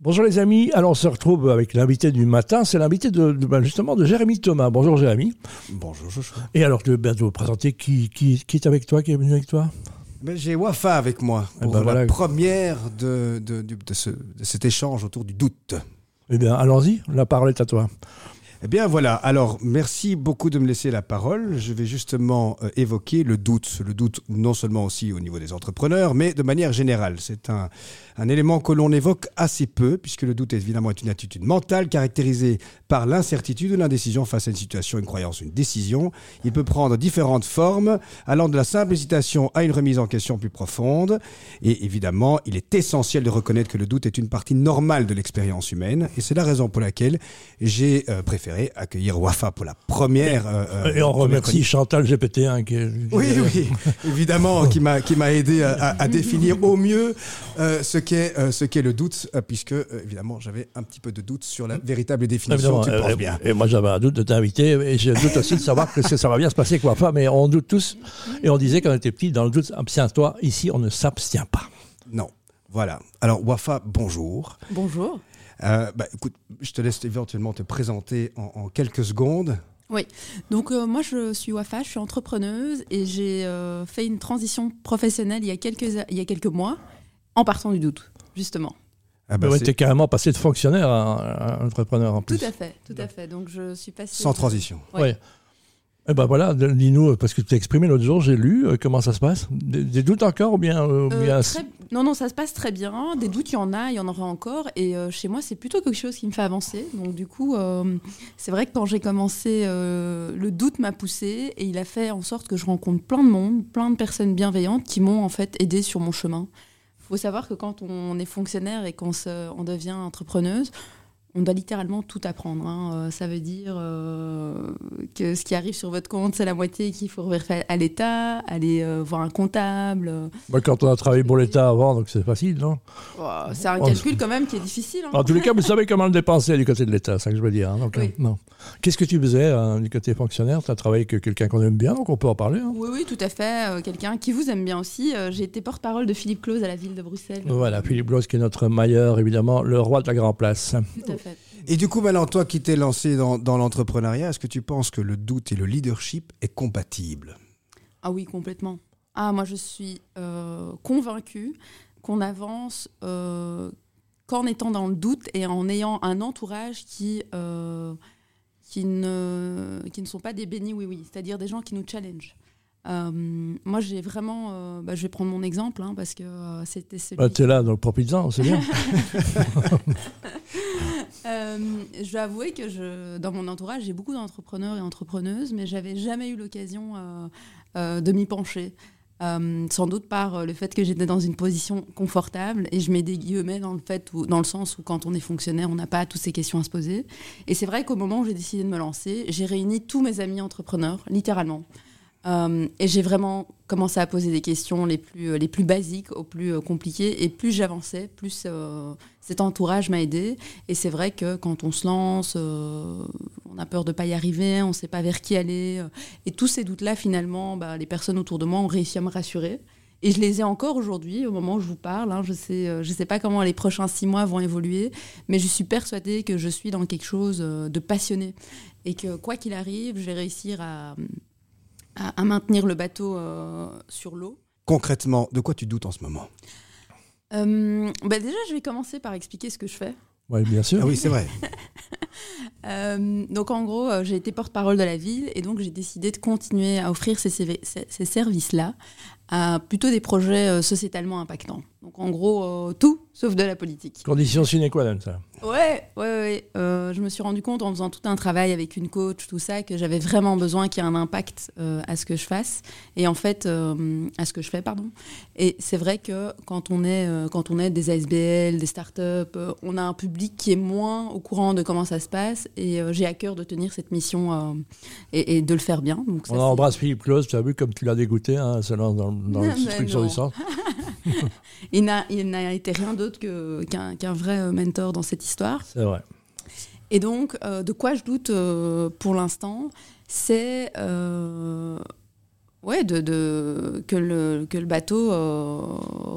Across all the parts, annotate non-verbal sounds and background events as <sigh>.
Bonjour les amis, alors on se retrouve avec l'invité du matin, c'est l'invité de, de- ben, justement de Jérémy Thomas. Bonjour Jérémy. Bonjour Joshua. Et alors je vais bientôt vous présenter qui, qui, qui est avec toi, qui est venu avec toi? Ben, J'ai Wafa avec moi Eh pour ben la voilà. première de, de, de- de ce- de cet échange autour du doute. Eh bien allons-y, la parole est à toi. Eh bien voilà, alors merci beaucoup de me laisser la parole. Je vais justement euh, évoquer le doute. Le doute non seulement aussi au niveau des entrepreneurs, mais de manière générale. C'est un, élément que l'on évoque assez peu, puisque le doute évidemment est une attitude mentale caractérisée par l'incertitude ou l'indécision face à une situation, une croyance, une décision. Il peut prendre différentes formes, allant de la simple hésitation à une remise en question plus profonde. Et évidemment, il est essentiel de reconnaître que le doute est une partie normale de l'expérience humaine. Et c'est la raison pour laquelle j'ai euh, préféré accueillir Wafa pour la première. euh, euh, Et on remercie. Chantal GPT1 qui est... Oui, oui, évidemment, <laughs> qui m'a qui m'a aidé à, à- à définir au mieux euh, ce qu'est euh, ce qu'est le doute, euh, puisque euh, évidemment j'avais un petit peu de doute sur la véritable définition. Tu le euh, penses et- bien. Et moi j'avais un doute de t'inviter, et j'ai doute aussi de savoir que ça va bien se passer avec Wafa, mais on doute tous. Et on disait quand on était petit, dans le doute, abstiens-toi. Ici, on ne s'abstient pas. Non. Voilà. Alors Wafa, bonjour. Bonjour. Euh, bah, écoute, je te laisse éventuellement te présenter en, en quelques secondes. Donc euh, moi je suis Wafa, je suis entrepreneuse et j'ai euh, fait une transition professionnelle il y a quelques il y a quelques mois en partant du doute justement. Ah bah, ouais, t'es carrément passé de fonctionnaire à, à entrepreneur en plus. Tout à fait, tout à fait. Donc je suis passée sans de- transition. Ouais. Ouais. Eh ben voilà, dis-nous, parce que tu t'es exprimé l'autre jour, j'ai lu, euh, comment ça se passe? Des, des doutes encore ou bien, euh, ou Euh, bien- très- Non, non, ça se passe très bien. Des doutes, il y en a, il y en aura encore. Et euh, chez moi, c'est plutôt quelque chose qui me fait avancer. Donc, du coup, euh, c'est vrai que quand j'ai commencé, euh, le doute m'a poussé et il a fait en sorte que je rencontre plein de monde, plein de personnes bienveillantes qui m'ont en fait aidé sur mon chemin. Il faut savoir que quand on est fonctionnaire et qu'on on devient entrepreneuse, on doit littéralement tout apprendre. hein. Euh, ça veut dire euh, que ce qui arrive sur votre compte, c'est la moitié qu'il faut reverser à l'État, aller euh, voir un comptable. Bah, quand on a travaillé pour l'État avant, donc c'est facile, non? Oh, c'est un Oh, calcul quand même qui est difficile. hein. En tous les cas, vous savez comment le dépenser du côté de l'État, c'est ça que je veux dire. hein, donc, Oui. non. Qu'est-ce que tu faisais du côté fonctionnaire? Tu as travaillé avec quelqu'un qu'on aime bien, donc on peut en parler. Oui, oui, tout à fait. Quelqu'un qui vous aime bien aussi. J'ai été porte-parole de Philippe Claus à la ville de Bruxelles. Voilà, Philippe Bloss qui est notre mailleur, évidemment, le roi de la Grand Place. Tout à fait. Et du coup, maintenant, toi qui t'es lancé dans, dans l'entrepreneuriat, est-ce que tu penses que le doute et le leadership est compatible? Ah oui, complètement. Ah, moi, je suis euh, convaincue qu'on avance euh, qu'en étant dans le doute et en ayant un entourage qui, euh, qui, ne, qui ne sont pas des bénis oui-oui, c'est-à-dire des gens qui nous challengent. Euh, moi, j'ai vraiment. euh, bah, je vais prendre mon exemple hein, parce que euh, c'était celui. Bah, tu es là, donc profites-en, c'est bien. <laughs> Euh, je vais avouer que je, dans mon entourage, j'ai beaucoup d'entrepreneurs et entrepreneuses, mais j'avais jamais eu l'occasion euh, euh, de m'y pencher. Sans doute par le fait que j'étais dans une position confortable et je mets des guillemets dans le fait dans le sens où quand on est fonctionnaire on n'a pas toutes ces questions à se poser et c'est vrai qu'au moment où j'ai décidé de me lancer j'ai réuni tous mes amis entrepreneurs littéralement Euh, et j'ai vraiment commencé à poser des questions les plus, les plus basiques aux plus euh, compliquées. Et plus j'avançais, plus euh, cet entourage m'a aidé. Et c'est vrai que quand on se lance, euh, on a peur de ne pas y arriver, on ne sait pas vers qui aller. euh, et tous ces doutes-là, finalement, bah, les personnes autour de moi ont réussi à me rassurer. Et je les ai encore aujourd'hui, au moment où je vous parle. hein. je ne sais, euh, je sais pas comment les prochains six mois vont évoluer, mais je suis persuadée que je suis dans quelque chose euh, de passionné. Et que quoi qu'il arrive, je vais réussir à, à, à maintenir le bateau euh, sur l'eau. Concrètement, de quoi tu doutes en ce moment? Euh, bah déjà, je vais commencer par expliquer ce que je fais. Oui, bien sûr. Ah oui, c'est vrai. <laughs> Euh, donc en gros, j'ai été porte-parole de la ville et donc j'ai décidé de continuer à offrir ces, CV ces- ces services-là à plutôt des projets euh, sociétalement impactants. Donc en gros, euh, tout sauf de la politique. Condition sine qua non, ça. Ouais, ouais, ouais. Euh, je me suis rendu compte en faisant tout un travail avec une coach, tout ça, que j'avais vraiment besoin qu'il y ait un impact euh, à ce que je fasse et en fait euh, à ce que je fais, pardon. Et c'est vrai que quand on est quand on est des ASBL, des startups, on a un public qui est moins au courant de comment ça se passe et j'ai à cœur de tenir cette mission et, et de le faire bien. Donc ça, On embrasse Philippe Claus, tu as vu comme tu l'as dégoûté, hein, se lance dans, dans Non, <laughs> le mais truc sur du centre. <laughs> <laughs> Il n'a il n'a été rien d'autre que- qu'un vrai euh, mentor dans cette histoire. C'est vrai. Et donc, euh, de quoi je doute euh, pour l'instant, c'est euh, ouais, de, de, que, le, que le bateau euh,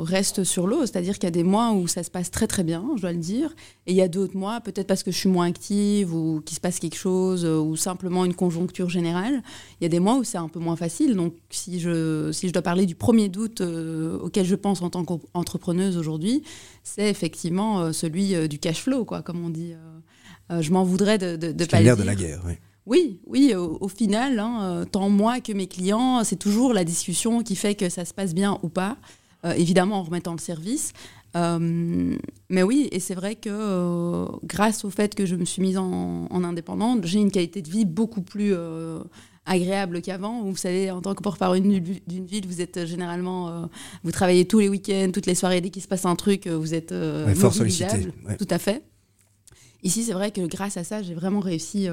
reste sur l'eau. C'est-à-dire qu'il y a des mois où ça se passe très très bien, je dois le dire. Et il y a d'autres mois, peut-être parce que je suis moins active ou qu'il se passe quelque chose euh, ou simplement une conjoncture générale. Il y a des mois où c'est un peu moins facile. Donc si je, si je dois parler du premier doute euh, auquel je pense en tant qu'entrepreneuse aujourd'hui, c'est effectivement celui du cash flow, quoi, comme on dit. je m'en voudrais de, de pas le dire. de la guerre, oui. Oui, oui, au, final, hein, euh, tant moi que mes clients, c'est toujours la discussion qui fait que ça se passe bien ou pas, euh, évidemment en remettant le service. Euh, mais oui, et c'est vrai que grâce au fait que je me suis mise en, indépendante, j'ai une qualité de vie beaucoup plus agréable qu'avant. Vous savez, en tant que porte-parole d'une ville, vous êtes généralement, vous travaillez tous les week-ends, toutes les soirées, dès qu'il se passe un truc, vous êtes fort sollicité. Tout à fait. Ici, c'est vrai que grâce à ça, j'ai vraiment réussi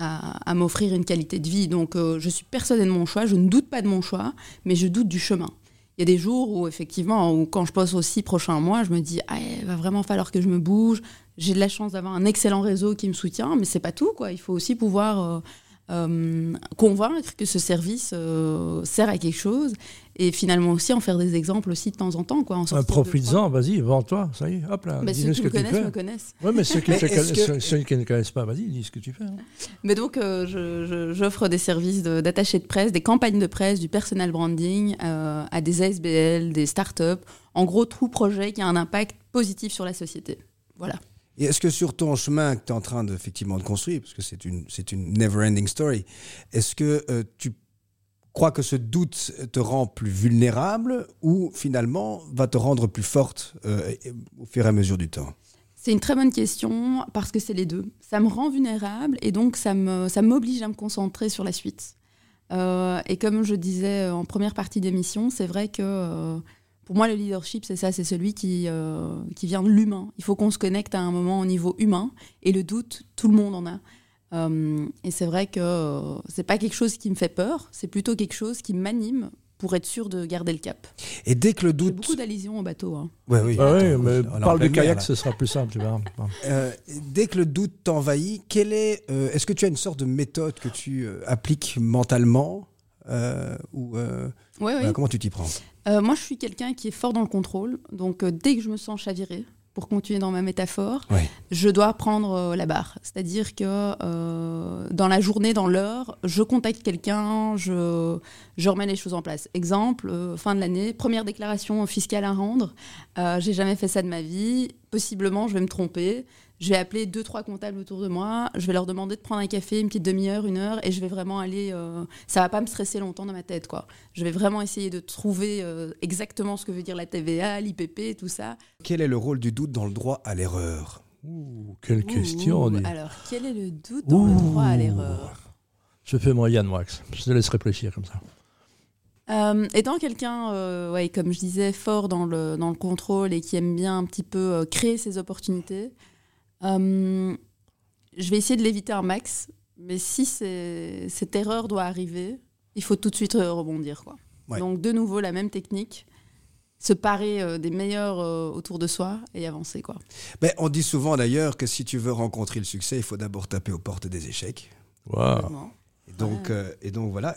à, m'offrir une qualité de vie. Donc euh, je suis persuadée de mon choix, je ne doute pas de mon choix, mais je doute du chemin. Il y a des jours où effectivement, où quand je pense aux six prochains mois, je me dis, ah, il va vraiment falloir que je me bouge. J'ai de la chance d'avoir un excellent réseau qui me soutient, mais c'est pas tout. Quoi. Il faut aussi pouvoir euh, euh, convaincre que ce service euh, sert à quelque chose et finalement aussi en faire des exemples aussi de temps en temps. Quoi, en bah, Profites-en, vas-y, vends-toi, ça y est, hop là. Mais ceux qui me connaissent me connaissent. Oui, mais ceux qui, ne connaissent pas, vas-y, dis ce que tu fais. Hein. Mais donc, euh, j'offre des services d'attaché de, presse, des campagnes de presse, du personal branding à des ASBL, des startups. En gros, tout projet qui a un impact positif sur la société. Voilà. Et est-ce que sur ton chemin que tu es en train de, effectivement, de construire, parce que c'est une, une never-ending story, est-ce que euh, tu crois que ce doute te rend plus vulnérable ou finalement va te rendre plus forte euh, au fur et à mesure du temps? C'est une très bonne question parce que c'est les deux. Ça me rend vulnérable et donc ça, ça m'oblige à me concentrer sur la suite. Euh, et comme je disais en première partie d'émission, c'est vrai que pour moi, le leadership, c'est ça, c'est celui qui, euh, qui vient de l'humain. Il faut qu'on se connecte à un moment au niveau humain. Et le doute, tout le monde en a. Euh, et c'est vrai que euh, c'est pas quelque chose qui me fait peur, c'est plutôt quelque chose qui m'anime pour être sûr de garder le cap. Et dès que le doute. beaucoup d'allusions au bateau. Hein. Ouais, oui, ah oui, mais parle du kayak, ce sera plus simple, tu verras. dès que le doute t'envahit, quelle est, est-ce que tu as une sorte de méthode que tu appliques mentalement ou comment tu t'y prends euh, moi, je suis quelqu'un qui est fort dans le contrôle. Donc, euh, dès que je me sens chavirée, pour continuer dans ma métaphore, je dois prendre euh, la barre. C'est-à-dire que dans la journée, dans l'heure, je contacte quelqu'un, je, je remets les choses en place. Exemple, fin de l'année, première déclaration fiscale à rendre. J'ai jamais fait ça de ma vie. Possiblement, je vais me tromper je vais appeler deux, trois comptables autour de moi, je vais leur demander de prendre un café, une petite demi-heure, une heure, et je vais vraiment aller. Euh, ça va pas me stresser longtemps dans ma tête, quoi. Je vais vraiment essayer de trouver euh, exactement ce que veut dire la TVA, l'IPP, tout ça. Quel est le rôle du doute dans le droit à l'erreur? Ouh, quelle question Alors, quel est le doute dans le droit à l'erreur? Je fais mon Yann Wax. Je te laisse réfléchir comme ça. Euh, étant quelqu'un, ouais, comme je disais, fort dans le, dans le contrôle et qui aime bien un petit peu créer ses opportunités, euh, je vais essayer de l'éviter un max, mais si cette erreur doit arriver, il faut tout de suite euh, rebondir. Quoi. Donc, de nouveau, la même technique se parer euh, des meilleurs autour de soi et avancer. Quoi. Mais on dit souvent d'ailleurs que si tu veux rencontrer le succès, il faut d'abord taper aux portes des échecs. Et, donc, et donc voilà.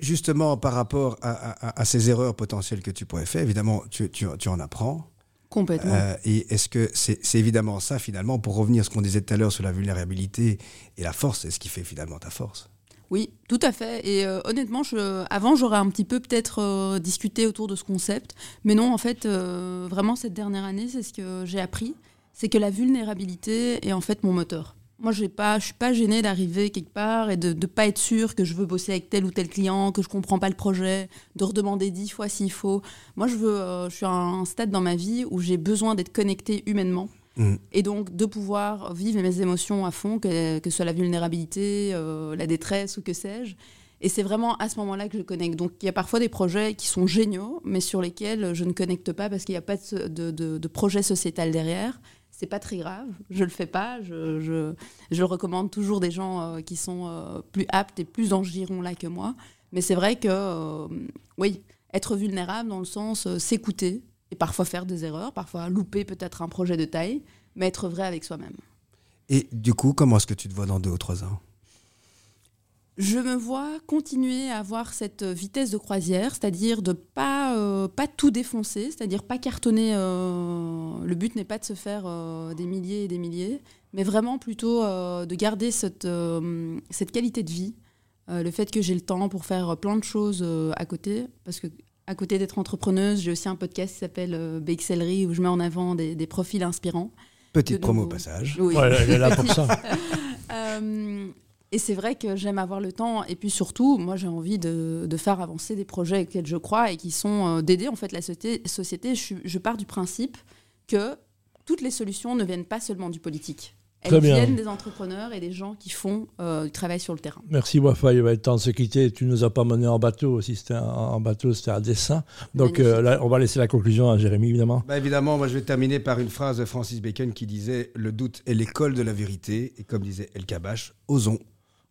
justement, par rapport à, ces erreurs potentielles que tu pourrais faire, évidemment, tu, tu, tu en apprends. Complètement. Euh, et est-ce que c'est évidemment ça, finalement, pour revenir à ce qu'on disait tout à l'heure sur la vulnérabilité et la force, c'est ce qui fait finalement ta force Oui, tout à fait. Et euh, honnêtement, je, avant, j'aurais un petit peu peut-être euh, discuté autour de ce concept. Mais non, en fait, vraiment, cette dernière année, c'est ce que j'ai appris. C'est que la vulnérabilité est en fait mon moteur. Moi, je ne suis pas gênée d'arriver quelque part et de ne pas être sûr que je veux bosser avec tel ou tel client, que je ne comprends pas le projet, de redemander dix fois s'il faut. Moi, je, veux, euh, je suis à un stade dans ma vie où j'ai besoin d'être connectée humainement. Mm. Et donc de pouvoir vivre mes émotions à fond, que, que ce soit la vulnérabilité, euh, la détresse ou que sais-je. Et c'est vraiment à ce moment-là que je connecte. Donc il y a parfois des projets qui sont géniaux, mais sur lesquels je ne connecte pas parce qu'il n'y a pas de, de, de, projet sociétal derrière c'est pas très grave, je le fais pas, je, je, je recommande toujours des gens euh, qui sont euh, plus aptes et plus dans ce giron-là que moi. Mais c'est vrai que, euh, oui, être vulnérable dans le sens s'écouter et parfois faire des erreurs, parfois louper peut-être un projet de taille, mais être vrai avec soi-même. Et du coup, comment est-ce que tu te vois dans deux ou trois ans? Je me vois continuer à avoir cette vitesse de croisière, c'est-à-dire de pas euh, pas tout défoncer, c'est-à-dire pas cartonner. euh, le but n'est pas de se faire euh, des milliers et des milliers, mais vraiment plutôt euh, de garder cette euh, cette qualité de vie, euh, le fait que j'ai le temps pour faire plein de choses euh, à côté, parce que à côté d'être entrepreneuse, j'ai aussi un podcast qui s'appelle euh, BXLerie où je mets en avant des, des profils inspirants. Petite de promo au passage. Oui. Ouais, elle est là pour ça. <laughs> Et c'est vrai que j'aime avoir le temps. Et puis surtout, moi, j'ai envie de, de faire avancer des projets auxquels je crois et qui sont euh, d'aider en fait la société. société. Je, pars du principe que toutes les solutions ne viennent pas seulement du politique. Elles Très bien. viennent des entrepreneurs et des gens qui font euh, du travail sur le terrain. Merci Wafa, il va être temps de se quitter. Tu nous as pas mené en bateau, si c'était un- en bateau, c'était un dessin. Donc euh, là, on va laisser la conclusion à Jérémy, évidemment. Bah, évidemment, moi je vais terminer par une phrase de Francis Bacon qui disait Le doute est l'école de la vérité. Et comme disait El Kabash, osons.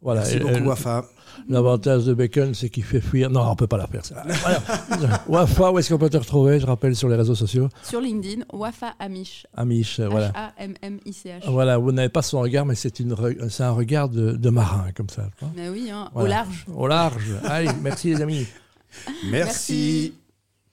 Voilà. Merci Et- beaucoup, Wafa. L'avantage de Bacon, c'est qu'il fait fuir. Non, on peut pas la faire. ça. Voilà. <laughs> Wafa, où est-ce qu'on peut te retrouver? Je rappelle sur les réseaux sociaux. Sur LinkedIn, Wafa Amish. Amish, voilà. H-A-M-M-I-C-H. Voilà, vous n'avez pas son regard, mais c'est une re- c'est un regard de, de marin, comme ça. Mais oui, hein, Voilà. au large. Au large. Allez, merci les amis. Merci. Merci.